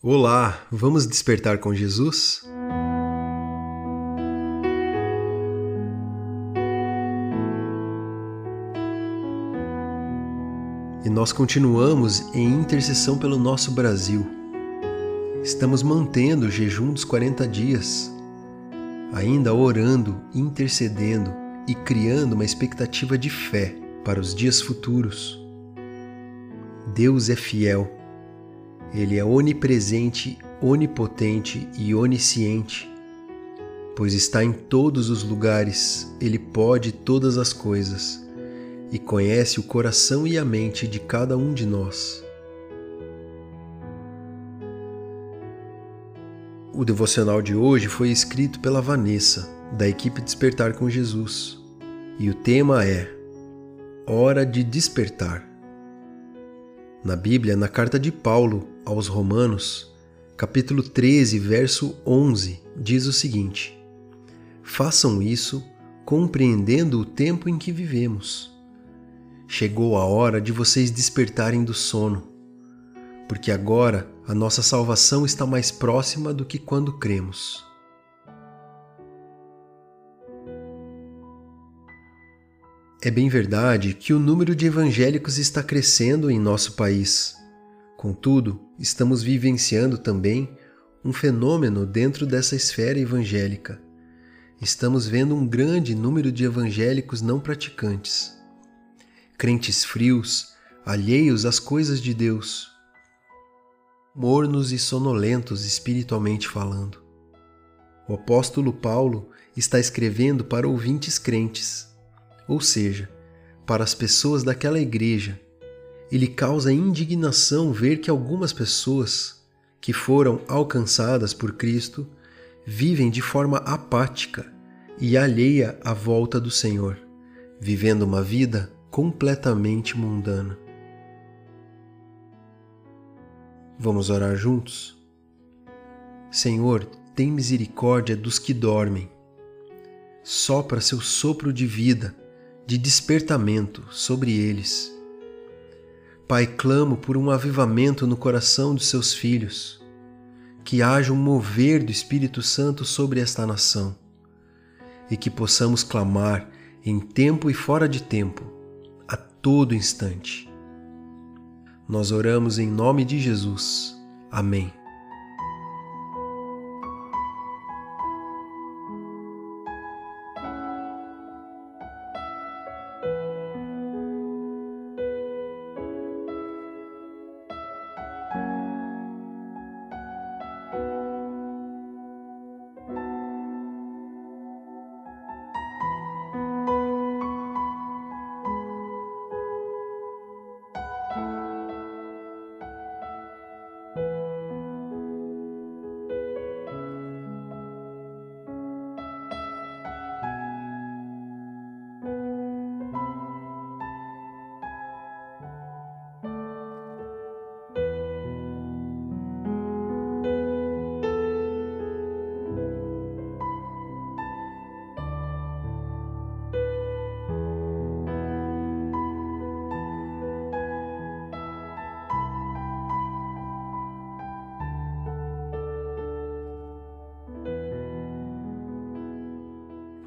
Olá, vamos despertar com Jesus? E nós continuamos em intercessão pelo nosso Brasil. Estamos mantendo o jejum dos 40 dias, ainda orando, intercedendo e criando uma expectativa de fé para os dias futuros. Deus é fiel ele é onipresente, onipotente e onisciente, pois está em todos os lugares, ele pode todas as coisas e conhece o coração e a mente de cada um de nós. O devocional de hoje foi escrito pela Vanessa, da equipe Despertar com Jesus, e o tema é Hora de Despertar. Na Bíblia, na carta de Paulo aos Romanos, capítulo 13, verso 11, diz o seguinte: Façam isso compreendendo o tempo em que vivemos. Chegou a hora de vocês despertarem do sono, porque agora a nossa salvação está mais próxima do que quando cremos. É bem verdade que o número de evangélicos está crescendo em nosso país. Contudo, estamos vivenciando também um fenômeno dentro dessa esfera evangélica. Estamos vendo um grande número de evangélicos não praticantes, crentes frios, alheios às coisas de Deus, mornos e sonolentos espiritualmente falando. O apóstolo Paulo está escrevendo para ouvintes crentes ou seja, para as pessoas daquela igreja, ele causa indignação ver que algumas pessoas que foram alcançadas por Cristo vivem de forma apática e alheia à volta do Senhor, vivendo uma vida completamente mundana. Vamos orar juntos? Senhor, tem misericórdia dos que dormem. Sopra seu sopro de vida de despertamento sobre eles. Pai, clamo por um avivamento no coração dos seus filhos, que haja um mover do Espírito Santo sobre esta nação e que possamos clamar em tempo e fora de tempo, a todo instante. Nós oramos em nome de Jesus. Amém.